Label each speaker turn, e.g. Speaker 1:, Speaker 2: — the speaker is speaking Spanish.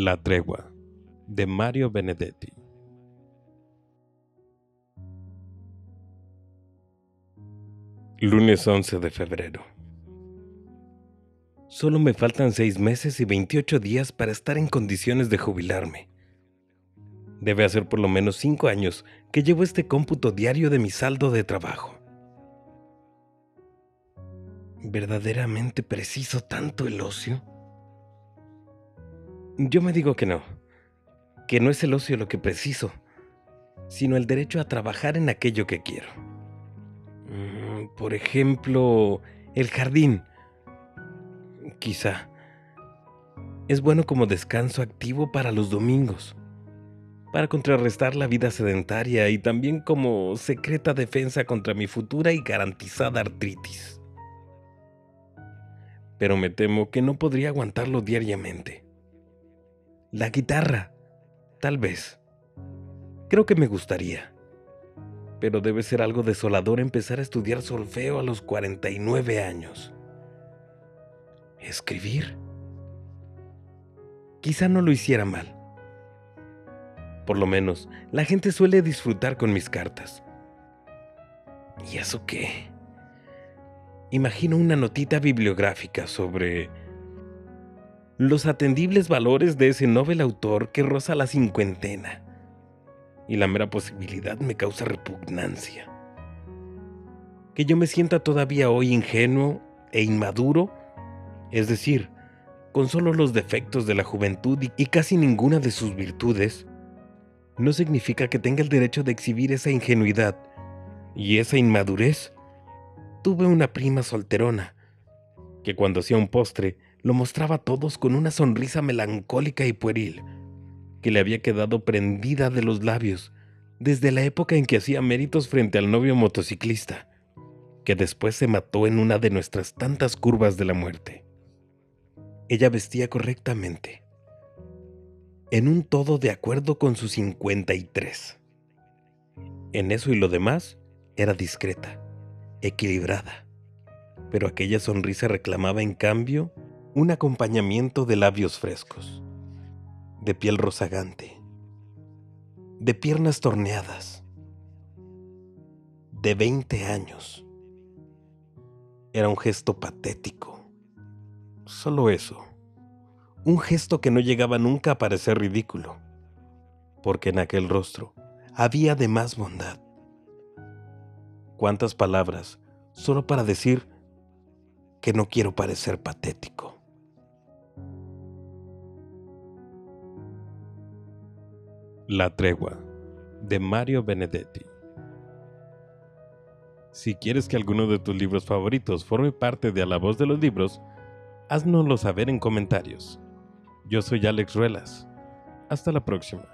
Speaker 1: La tregua de Mario Benedetti. Lunes 11 de febrero. Solo me faltan seis meses y 28 días para estar en condiciones de jubilarme. Debe hacer por lo menos cinco años que llevo este cómputo diario de mi saldo de trabajo. ¿Verdaderamente preciso tanto el ocio? Yo me digo que no, que no es el ocio lo que preciso, sino el derecho a trabajar en aquello que quiero. Mm, por ejemplo, el jardín. Quizá. Es bueno como descanso activo para los domingos, para contrarrestar la vida sedentaria y también como secreta defensa contra mi futura y garantizada artritis. Pero me temo que no podría aguantarlo diariamente. La guitarra, tal vez. Creo que me gustaría. Pero debe ser algo desolador empezar a estudiar solfeo a los 49 años. ¿Escribir? Quizá no lo hiciera mal. Por lo menos, la gente suele disfrutar con mis cartas. ¿Y eso qué? Imagino una notita bibliográfica sobre los atendibles valores de ese novel autor que roza la cincuentena, y la mera posibilidad me causa repugnancia. Que yo me sienta todavía hoy ingenuo e inmaduro, es decir, con solo los defectos de la juventud y casi ninguna de sus virtudes, no significa que tenga el derecho de exhibir esa ingenuidad y esa inmadurez. Tuve una prima solterona, que cuando hacía un postre lo mostraba a todos con una sonrisa melancólica y pueril, que le había quedado prendida de los labios desde la época en que hacía méritos frente al novio motociclista, que después se mató en una de nuestras tantas curvas de la muerte. Ella vestía correctamente, en un todo de acuerdo con sus 53. En eso y lo demás era discreta, equilibrada, pero aquella sonrisa reclamaba en cambio un acompañamiento de labios frescos, de piel rozagante, de piernas torneadas, de 20 años. Era un gesto patético, solo eso, un gesto que no llegaba nunca a parecer ridículo, porque en aquel rostro había de más bondad. ¿Cuántas palabras solo para decir que no quiero parecer patético? La tregua de Mario Benedetti. Si quieres que alguno de tus libros favoritos forme parte de A la voz de los libros, háznoslo saber en comentarios. Yo soy Alex Ruelas. Hasta la próxima.